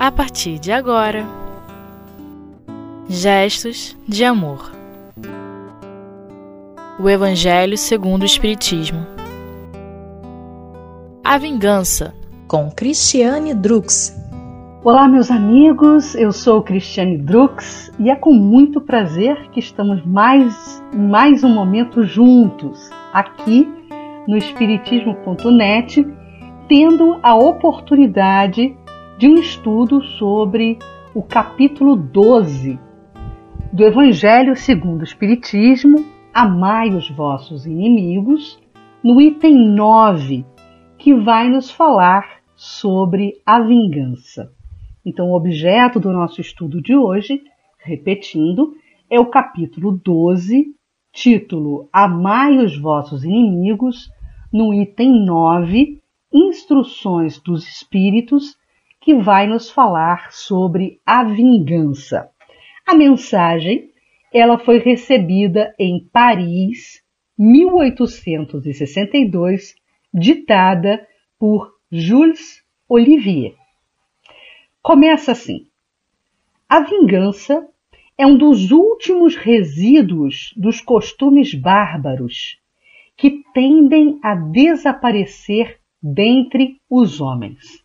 a partir de agora. Gestos de amor. O Evangelho segundo o Espiritismo. A vingança. Com Cristiane Drux. Olá, meus amigos. Eu sou Cristiane Drux e é com muito prazer que estamos mais mais um momento juntos aqui no espiritismo.net, tendo a oportunidade de um estudo sobre o capítulo 12 do Evangelho segundo o Espiritismo, Amai os vossos inimigos, no item 9, que vai nos falar sobre a vingança. Então, o objeto do nosso estudo de hoje, repetindo, é o capítulo 12, título Amai os vossos inimigos, no item 9, Instruções dos Espíritos que vai nos falar sobre a vingança. A mensagem ela foi recebida em Paris, 1862, ditada por Jules Olivier. Começa assim: A vingança é um dos últimos resíduos dos costumes bárbaros que tendem a desaparecer dentre os homens.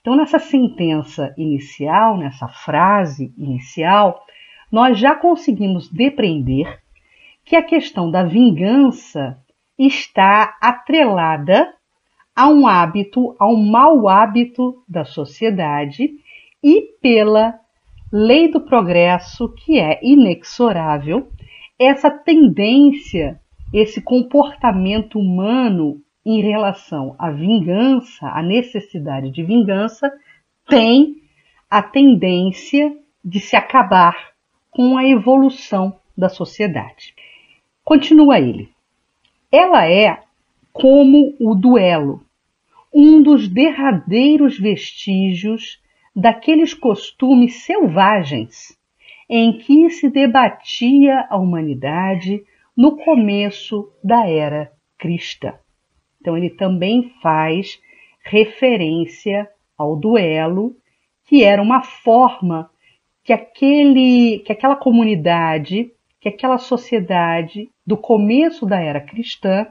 Então, nessa sentença inicial, nessa frase inicial, nós já conseguimos depreender que a questão da vingança está atrelada a um hábito, a um mau hábito da sociedade e pela lei do progresso, que é inexorável, essa tendência, esse comportamento humano em relação à vingança, à necessidade de vingança, tem a tendência de se acabar com a evolução da sociedade. Continua ele. Ela é como o duelo, um dos derradeiros vestígios daqueles costumes selvagens em que se debatia a humanidade no começo da era cristã. Então ele também faz referência ao duelo, que era uma forma que aquele, que aquela comunidade, que aquela sociedade do começo da era cristã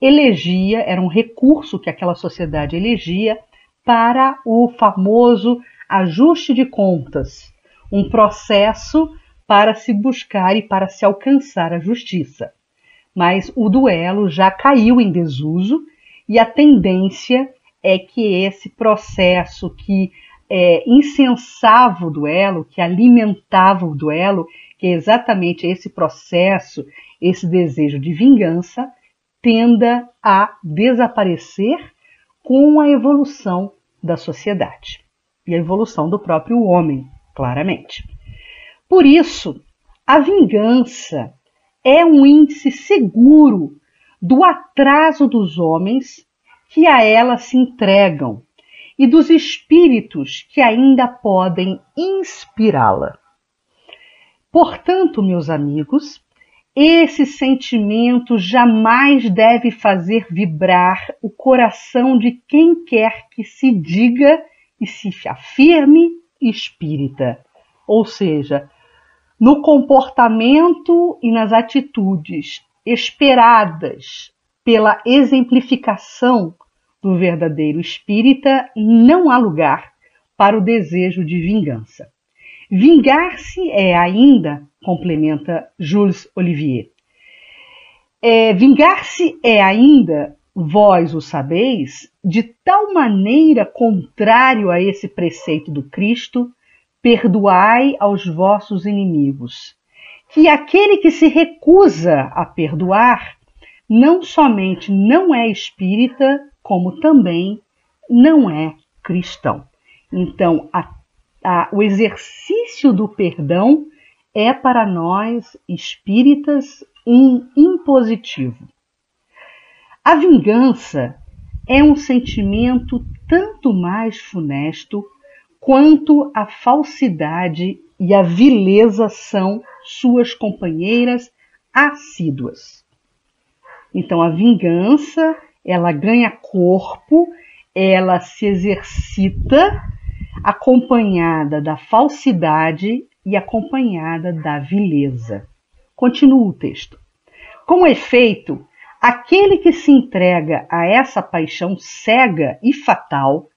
elegia, era um recurso que aquela sociedade elegia para o famoso ajuste de contas, um processo para se buscar e para se alcançar a justiça mas o duelo já caiu em desuso e a tendência é que esse processo que é, incensava o duelo, que alimentava o duelo, que é exatamente esse processo, esse desejo de vingança, tenda a desaparecer com a evolução da sociedade e a evolução do próprio homem, claramente. Por isso, a vingança é um índice seguro do atraso dos homens que a ela se entregam e dos espíritos que ainda podem inspirá-la. Portanto, meus amigos, esse sentimento jamais deve fazer vibrar o coração de quem quer que se diga e se afirme espírita, ou seja, no comportamento e nas atitudes esperadas pela exemplificação do verdadeiro espírita, não há lugar para o desejo de vingança. Vingar-se é ainda, complementa Jules Olivier, é, vingar-se é ainda, vós o sabeis, de tal maneira contrário a esse preceito do Cristo, perdoai aos vossos inimigos. Que aquele que se recusa a perdoar não somente não é espírita, como também não é cristão. Então, a, a, o exercício do perdão é para nós espíritas um impositivo. A vingança é um sentimento tanto mais funesto quanto a falsidade e a vileza são suas companheiras assíduas. Então a vingança, ela ganha corpo, ela se exercita acompanhada da falsidade e acompanhada da vileza. Continua o texto. Com efeito, aquele que se entrega a essa paixão cega e fatal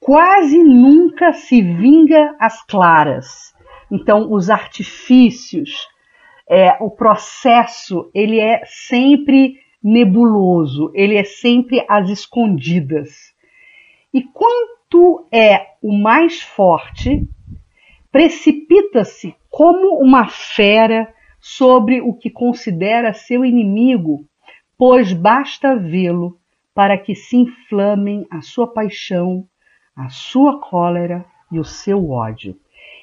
quase nunca se vinga às claras. Então, os artifícios, é, o processo, ele é sempre nebuloso, ele é sempre às escondidas. E quanto é o mais forte, precipita-se como uma fera sobre o que considera seu inimigo, pois basta vê-lo para que se inflamem a sua paixão, a sua cólera e o seu ódio.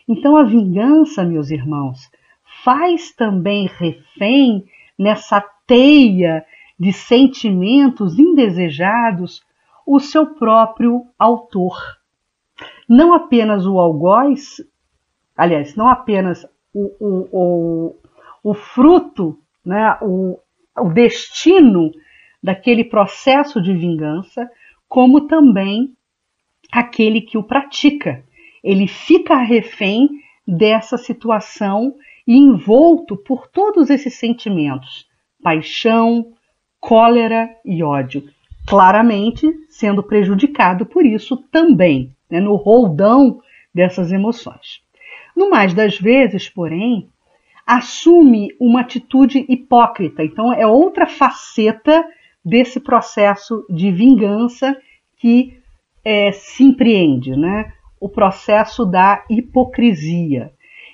Então a vingança, meus irmãos, faz também refém nessa teia de sentimentos indesejados o seu próprio autor. Não apenas o algoz, aliás, não apenas o, o, o, o fruto, né, o, o destino daquele processo de vingança, como também aquele que o pratica. Ele fica refém dessa situação e envolto por todos esses sentimentos: paixão, cólera e ódio. Claramente sendo prejudicado por isso também, né, no roldão dessas emoções. No mais das vezes, porém, assume uma atitude hipócrita. Então, é outra faceta desse processo de vingança que é, se empreende, né? O processo da hipocrisia,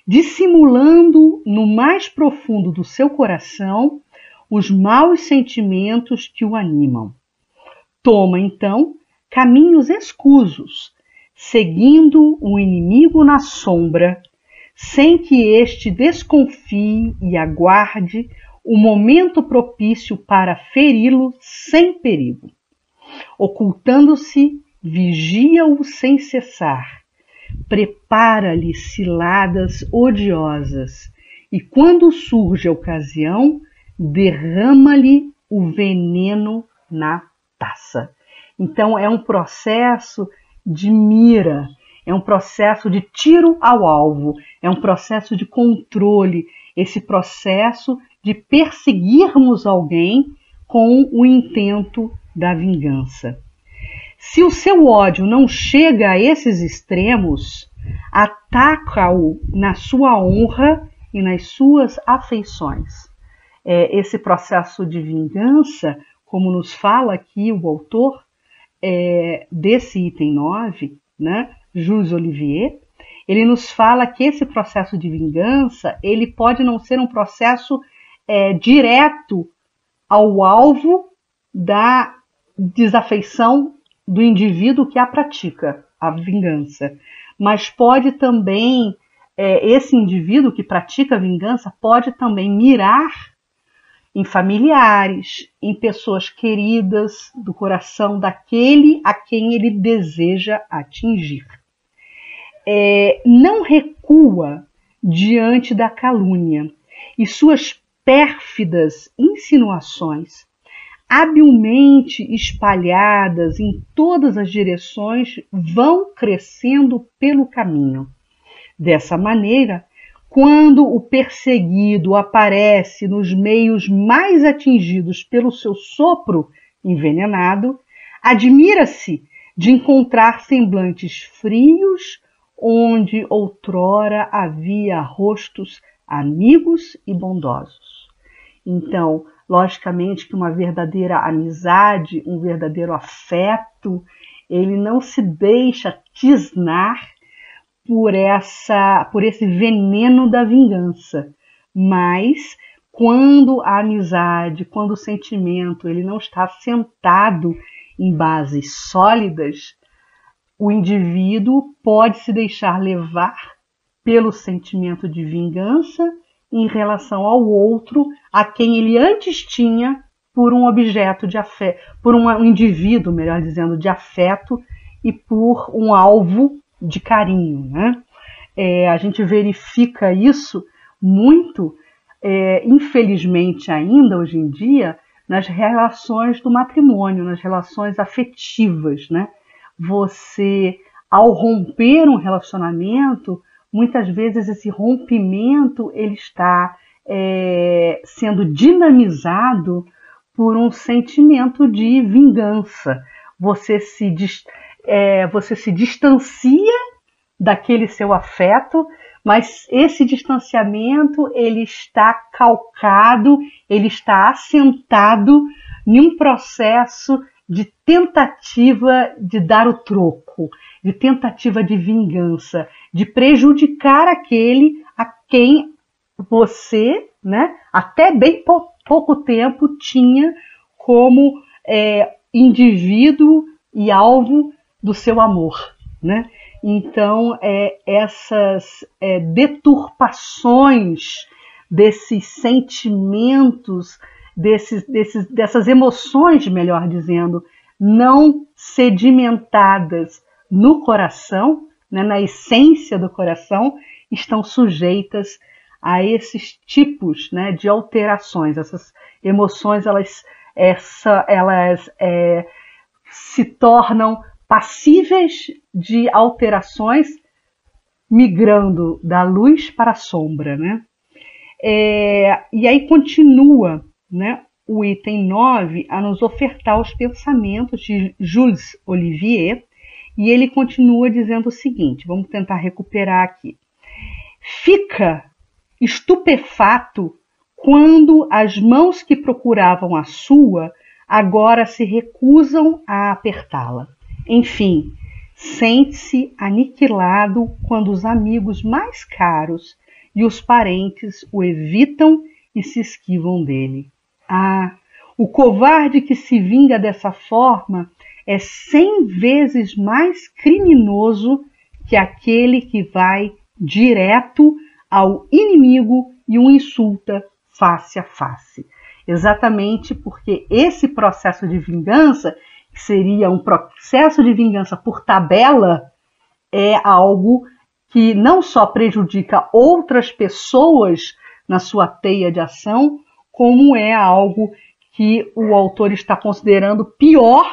dissimulando no mais profundo do seu coração os maus sentimentos que o animam. Toma então caminhos escusos, seguindo o inimigo na sombra, sem que este desconfie e aguarde o momento propício para feri-lo sem perigo. Ocultando-se, vigia-o sem cessar, prepara-lhe ciladas odiosas, e quando surge a ocasião, derrama-lhe o veneno na taça. Então é um processo de mira, é um processo de tiro ao alvo, é um processo de controle, esse processo de perseguirmos alguém com o intento da vingança. Se o seu ódio não chega a esses extremos, ataca-o na sua honra e nas suas afeições. É, esse processo de vingança como nos fala aqui o autor é, desse item 9, né, Jules Olivier, ele nos fala que esse processo de vingança ele pode não ser um processo é, direto ao alvo da desafeição do indivíduo que a pratica, a vingança, mas pode também é, esse indivíduo que pratica a vingança pode também mirar em familiares, em pessoas queridas do coração daquele a quem ele deseja atingir. É, não recua diante da calúnia e suas pérfidas insinuações, habilmente espalhadas em todas as direções, vão crescendo pelo caminho. Dessa maneira, quando o perseguido aparece nos meios mais atingidos pelo seu sopro envenenado, admira-se de encontrar semblantes frios onde outrora havia rostos amigos e bondosos. Então, logicamente que uma verdadeira amizade, um verdadeiro afeto, ele não se deixa tisnar por essa por esse veneno da vingança, mas quando a amizade, quando o sentimento ele não está sentado em bases sólidas, o indivíduo pode se deixar levar pelo sentimento de vingança em relação ao outro a quem ele antes tinha por um objeto de afeto, por um indivíduo, melhor dizendo, de afeto e por um alvo de carinho. Né? É, a gente verifica isso muito, é, infelizmente ainda hoje em dia, nas relações do matrimônio, nas relações afetivas. Né? Você ao romper um relacionamento, muitas vezes esse rompimento ele está é, sendo dinamizado por um sentimento de vingança. Você se, é, você se distancia daquele seu afeto, mas esse distanciamento ele está calcado, ele está assentado em um processo de tentativa de dar o troco, de tentativa de vingança, de prejudicar aquele a quem você, né, até bem pouco tempo tinha como é, indivíduo e alvo do seu amor, né? Então, é, essas é, deturpações desses sentimentos, desses, desses, dessas emoções, melhor dizendo, não sedimentadas no coração, né, na essência do coração, estão sujeitas a esses tipos né, de alterações. Essas emoções elas, essa, elas é, se tornam passíveis de alterações, migrando da luz para a sombra. Né? É, e aí continua né, o item 9 a nos ofertar os pensamentos de Jules Olivier, e ele continua dizendo o seguinte: vamos tentar recuperar aqui. Fica estupefato quando as mãos que procuravam a sua agora se recusam a apertá-la. Enfim, sente-se aniquilado quando os amigos mais caros e os parentes o evitam e se esquivam dele. Ah, o covarde que se vinga dessa forma é cem vezes mais criminoso que aquele que vai direto ao inimigo e o insulta face a face. Exatamente porque esse processo de vingança que seria um processo de vingança por tabela, é algo que não só prejudica outras pessoas na sua teia de ação, como é algo que o autor está considerando pior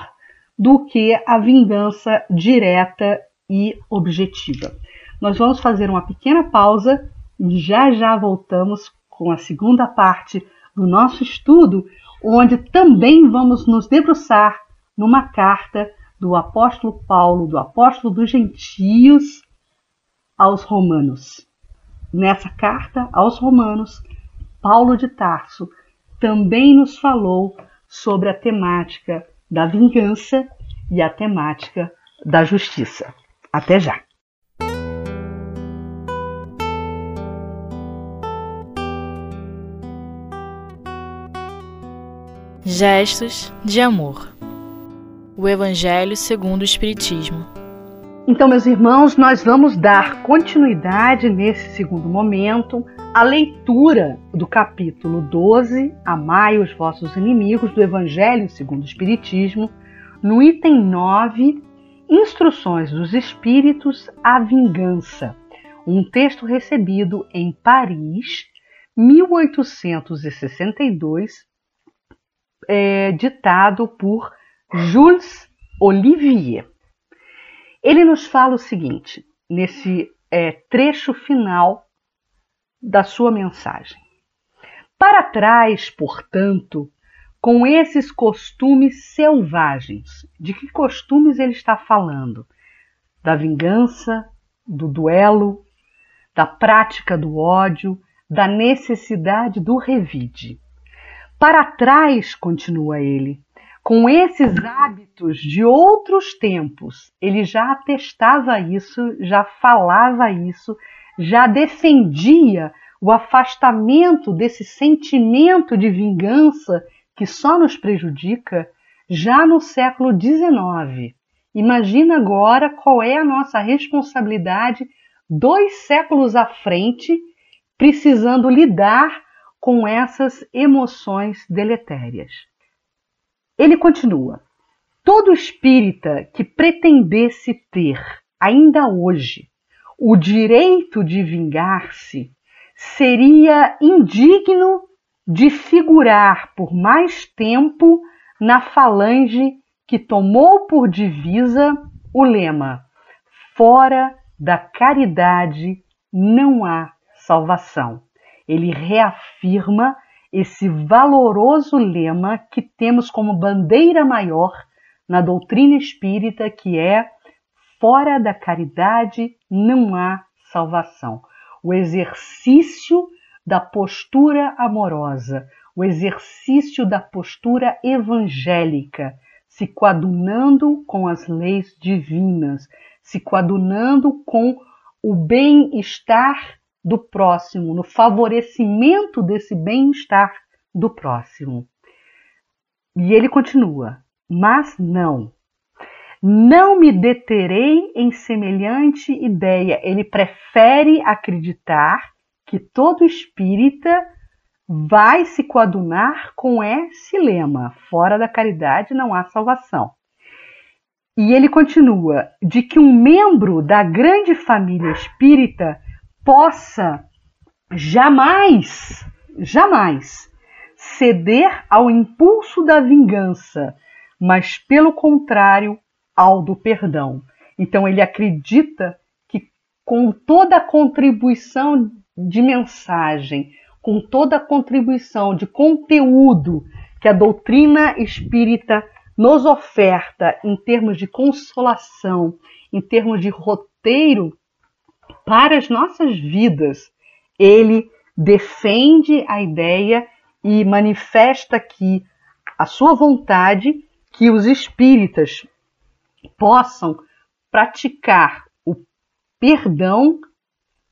do que a vingança direta e objetiva. Nós vamos fazer uma pequena pausa e já já voltamos com a segunda parte do nosso estudo, onde também vamos nos debruçar numa carta do apóstolo Paulo, do apóstolo dos gentios, aos romanos. Nessa carta aos romanos, Paulo de Tarso também nos falou sobre a temática da vingança e a temática da justiça. Até já! Gestos de amor o Evangelho segundo o Espiritismo. Então, meus irmãos, nós vamos dar continuidade nesse segundo momento à leitura do capítulo 12, Amai os vossos inimigos, do Evangelho segundo o Espiritismo, no item 9, Instruções dos Espíritos à Vingança, um texto recebido em Paris, 1862, é, ditado por Jules Olivier. Ele nos fala o seguinte, nesse é, trecho final da sua mensagem. Para trás, portanto, com esses costumes selvagens. De que costumes ele está falando? Da vingança, do duelo, da prática do ódio, da necessidade do revide. Para trás, continua ele, com esses hábitos de outros tempos, ele já atestava isso, já falava isso, já defendia o afastamento desse sentimento de vingança que só nos prejudica já no século XIX. Imagina agora qual é a nossa responsabilidade dois séculos à frente, precisando lidar com essas emoções deletérias. Ele continua: todo espírita que pretendesse ter, ainda hoje, o direito de vingar-se seria indigno de figurar por mais tempo na falange que tomou por divisa o lema Fora da caridade não há salvação. Ele reafirma esse valoroso lema que temos como bandeira maior na doutrina espírita, que é fora da caridade não há salvação. O exercício da postura amorosa, o exercício da postura evangélica, se coadunando com as leis divinas, se coadunando com o bem-estar do próximo, no favorecimento desse bem-estar do próximo. E ele continua: Mas não, não me deterei em semelhante ideia. Ele prefere acreditar que todo espírita vai se coadunar com esse lema: fora da caridade não há salvação. E ele continua: de que um membro da grande família espírita possa jamais, jamais ceder ao impulso da vingança, mas pelo contrário, ao do perdão. Então ele acredita que com toda a contribuição de mensagem, com toda a contribuição de conteúdo que a doutrina espírita nos oferta em termos de consolação, em termos de roteiro para as nossas vidas, ele defende a ideia e manifesta aqui a sua vontade que os espíritas possam praticar o perdão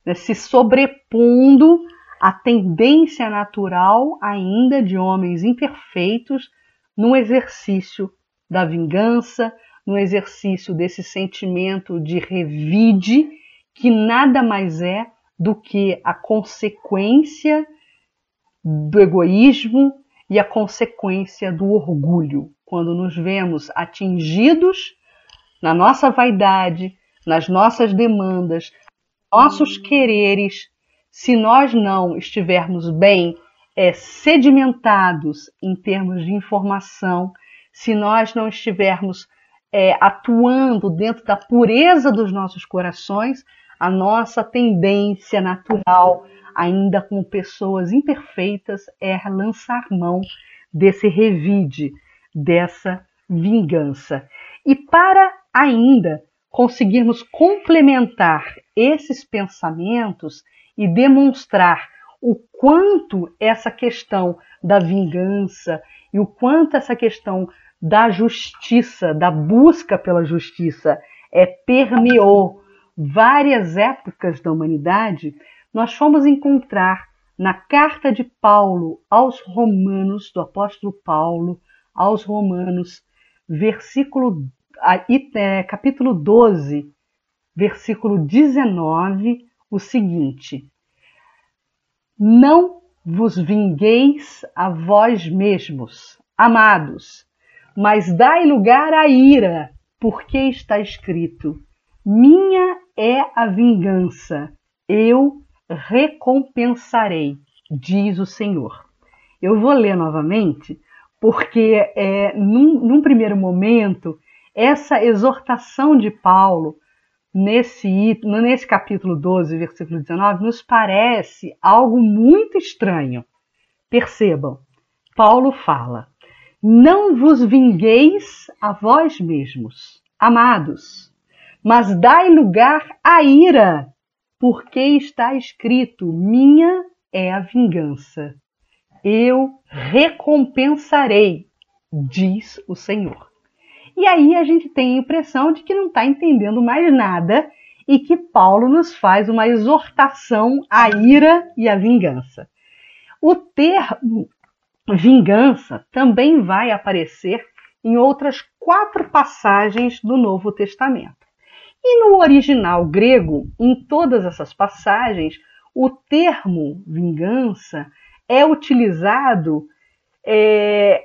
né, se sobrepondo à tendência natural ainda de homens imperfeitos no exercício da vingança, no exercício desse sentimento de revide, que nada mais é do que a consequência do egoísmo e a consequência do orgulho. Quando nos vemos atingidos na nossa vaidade, nas nossas demandas, nossos quereres, se nós não estivermos bem é, sedimentados em termos de informação, se nós não estivermos é, atuando dentro da pureza dos nossos corações, a nossa tendência natural, ainda com pessoas imperfeitas, é lançar mão desse revide, dessa vingança. E para ainda conseguirmos complementar esses pensamentos e demonstrar o quanto essa questão da vingança e o quanto essa questão da justiça, da busca pela justiça, é permeou várias épocas da humanidade, nós fomos encontrar na carta de Paulo aos Romanos, do apóstolo Paulo aos Romanos, versículo capítulo 12, versículo 19, o seguinte: Não vos vingueis a vós mesmos, amados, mas dai lugar à ira, porque está escrito: Minha é a vingança, eu recompensarei, diz o Senhor. Eu vou ler novamente, porque é, num, num primeiro momento essa exortação de Paulo nesse, nesse capítulo 12, versículo 19, nos parece algo muito estranho. Percebam, Paulo fala: Não vos vingueis a vós mesmos, amados, mas dai lugar à ira, porque está escrito: Minha é a vingança, eu recompensarei, diz o Senhor. E aí a gente tem a impressão de que não está entendendo mais nada e que Paulo nos faz uma exortação à ira e à vingança. O termo vingança também vai aparecer em outras quatro passagens do Novo Testamento. E no original grego, em todas essas passagens, o termo vingança é utilizado é,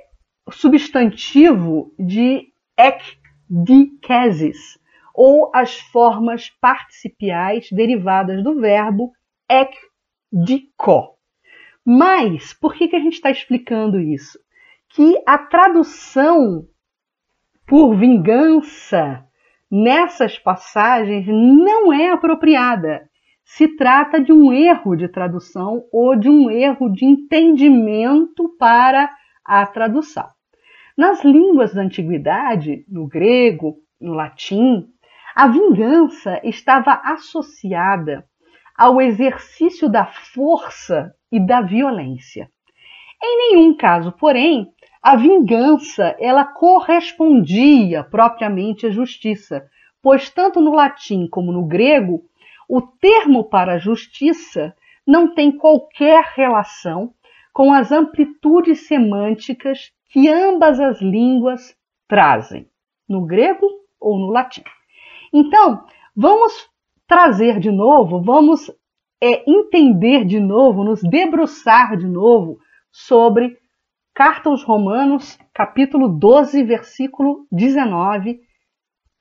substantivo de ekdikesis, ou as formas participiais derivadas do verbo ekdiko. Mas por que, que a gente está explicando isso? Que a tradução por vingança nessas passagens não é apropriada. Se trata de um erro de tradução ou de um erro de entendimento para a tradução. Nas línguas da antiguidade, no grego, no latim, a vingança estava associada ao exercício da força e da violência. Em nenhum caso, porém, a vingança ela correspondia propriamente à justiça, pois tanto no latim como no grego, o termo para justiça não tem qualquer relação com as amplitudes semânticas que ambas as línguas trazem, no grego ou no latim. Então, vamos trazer de novo, vamos é, entender de novo, nos debruçar de novo sobre Carta aos Romanos, capítulo 12, versículo 19.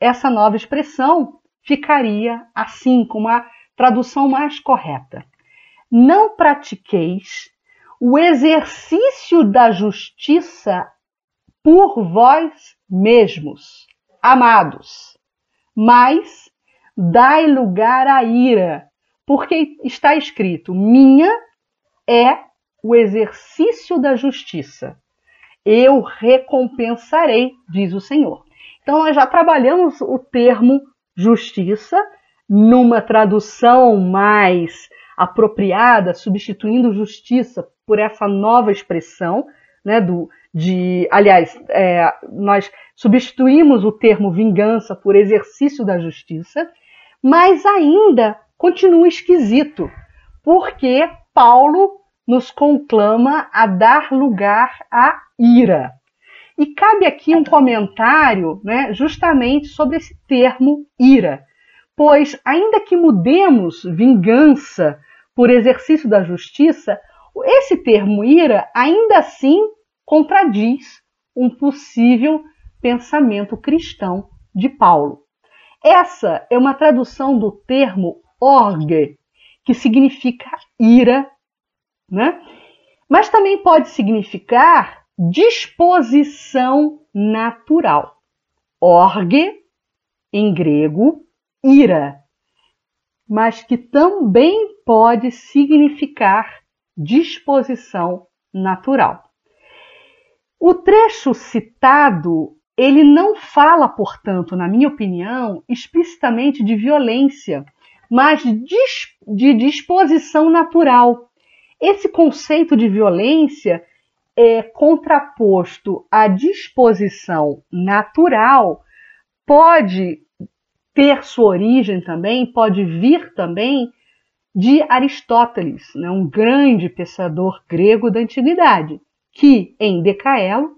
Essa nova expressão ficaria assim, com uma tradução mais correta. Não pratiqueis o exercício da justiça por vós mesmos, amados, mas dai lugar à ira, porque está escrito: minha é o exercício da justiça. Eu recompensarei, diz o Senhor. Então, nós já trabalhamos o termo justiça numa tradução mais apropriada, substituindo justiça por essa nova expressão, né, do, de, aliás, é, nós substituímos o termo vingança por exercício da justiça, mas ainda continua esquisito, porque Paulo nos conclama a dar lugar à ira. E cabe aqui um comentário né, justamente sobre esse termo ira, pois, ainda que mudemos vingança por exercício da justiça, esse termo ira ainda assim contradiz um possível pensamento cristão de Paulo. Essa é uma tradução do termo orge, que significa ira né? Mas também pode significar disposição natural. Orge, em grego, ira, mas que também pode significar disposição natural. O trecho citado, ele não fala, portanto, na minha opinião, explicitamente de violência, mas de disposição natural. Esse conceito de violência é contraposto à disposição natural, pode ter sua origem também, pode vir também de Aristóteles, né, um grande pensador grego da antiguidade, que em Decaelo,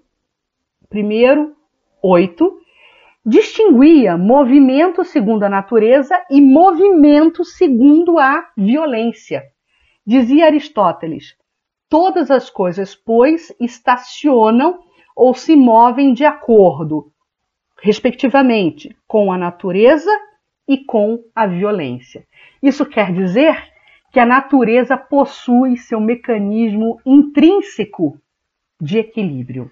primeiro, oito, distinguia movimento segundo a natureza e movimento segundo a violência. Dizia Aristóteles: todas as coisas, pois, estacionam ou se movem de acordo, respectivamente, com a natureza e com a violência. Isso quer dizer que a natureza possui seu mecanismo intrínseco de equilíbrio.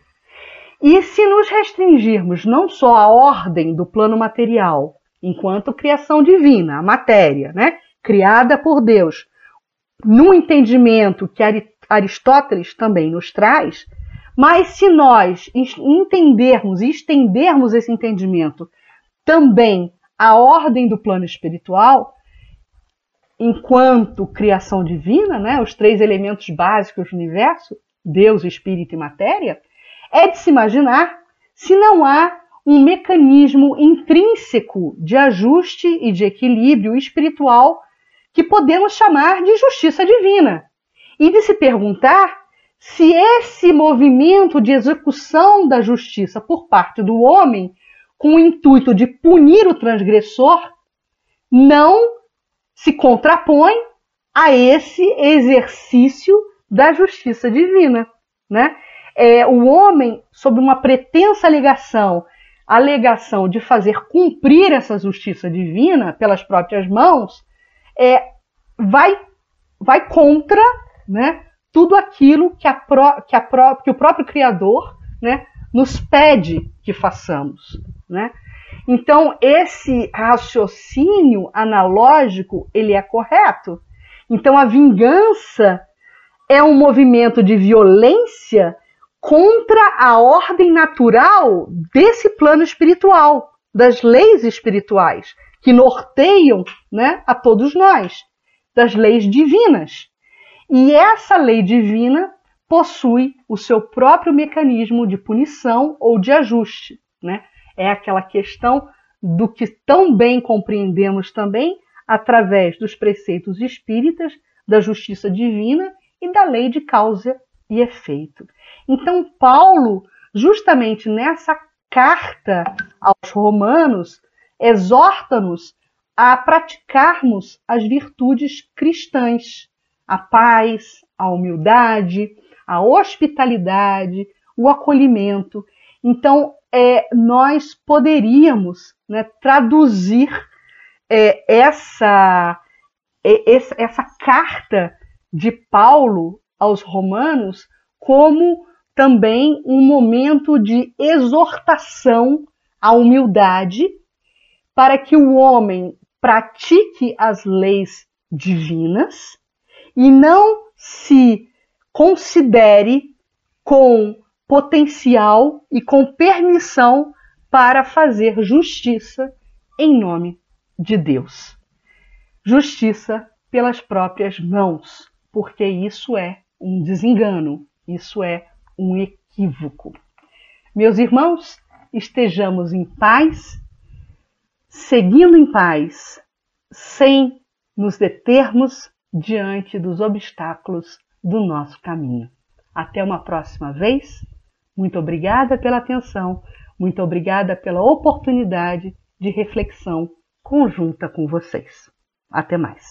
E se nos restringirmos não só à ordem do plano material, enquanto criação divina, a matéria, né, criada por Deus, no entendimento que Aristóteles também nos traz, mas se nós entendermos e estendermos esse entendimento também à ordem do plano espiritual, enquanto criação divina, né, os três elementos básicos do universo, Deus, Espírito e Matéria, é de se imaginar se não há um mecanismo intrínseco de ajuste e de equilíbrio espiritual que podemos chamar de justiça divina, e de se perguntar se esse movimento de execução da justiça por parte do homem, com o intuito de punir o transgressor, não se contrapõe a esse exercício da justiça divina. Né? É, o homem, sob uma pretensa alegação, alegação de fazer cumprir essa justiça divina pelas próprias mãos, é, vai, vai contra né, tudo aquilo que, a que, a que o próprio Criador né, nos pede que façamos. Né? Então, esse raciocínio analógico, ele é correto. Então, a vingança é um movimento de violência contra a ordem natural desse plano espiritual, das leis espirituais que norteiam né, a todos nós, das leis divinas. E essa lei divina possui o seu próprio mecanismo de punição ou de ajuste. Né? É aquela questão do que tão bem compreendemos também através dos preceitos espíritas, da justiça divina e da lei de causa e efeito. Então, Paulo, justamente nessa carta aos Romanos, exorta-nos a praticarmos as virtudes cristãs, a paz, a humildade, a hospitalidade, o acolhimento. Então, é, nós poderíamos né, traduzir é, essa, é, essa carta de Paulo aos Romanos como também um momento de exortação à humildade, para que o homem pratique as leis divinas e não se considere com potencial e com permissão para fazer justiça em nome de Deus. Justiça pelas próprias mãos, porque isso é um desengano, isso é um equívoco. Meus irmãos, estejamos em paz, seguindo em paz, sem nos determos diante dos obstáculos do nosso caminho. Até uma próxima vez. Muito obrigada pela atenção, muito obrigada pela oportunidade de reflexão conjunta com vocês. Até mais.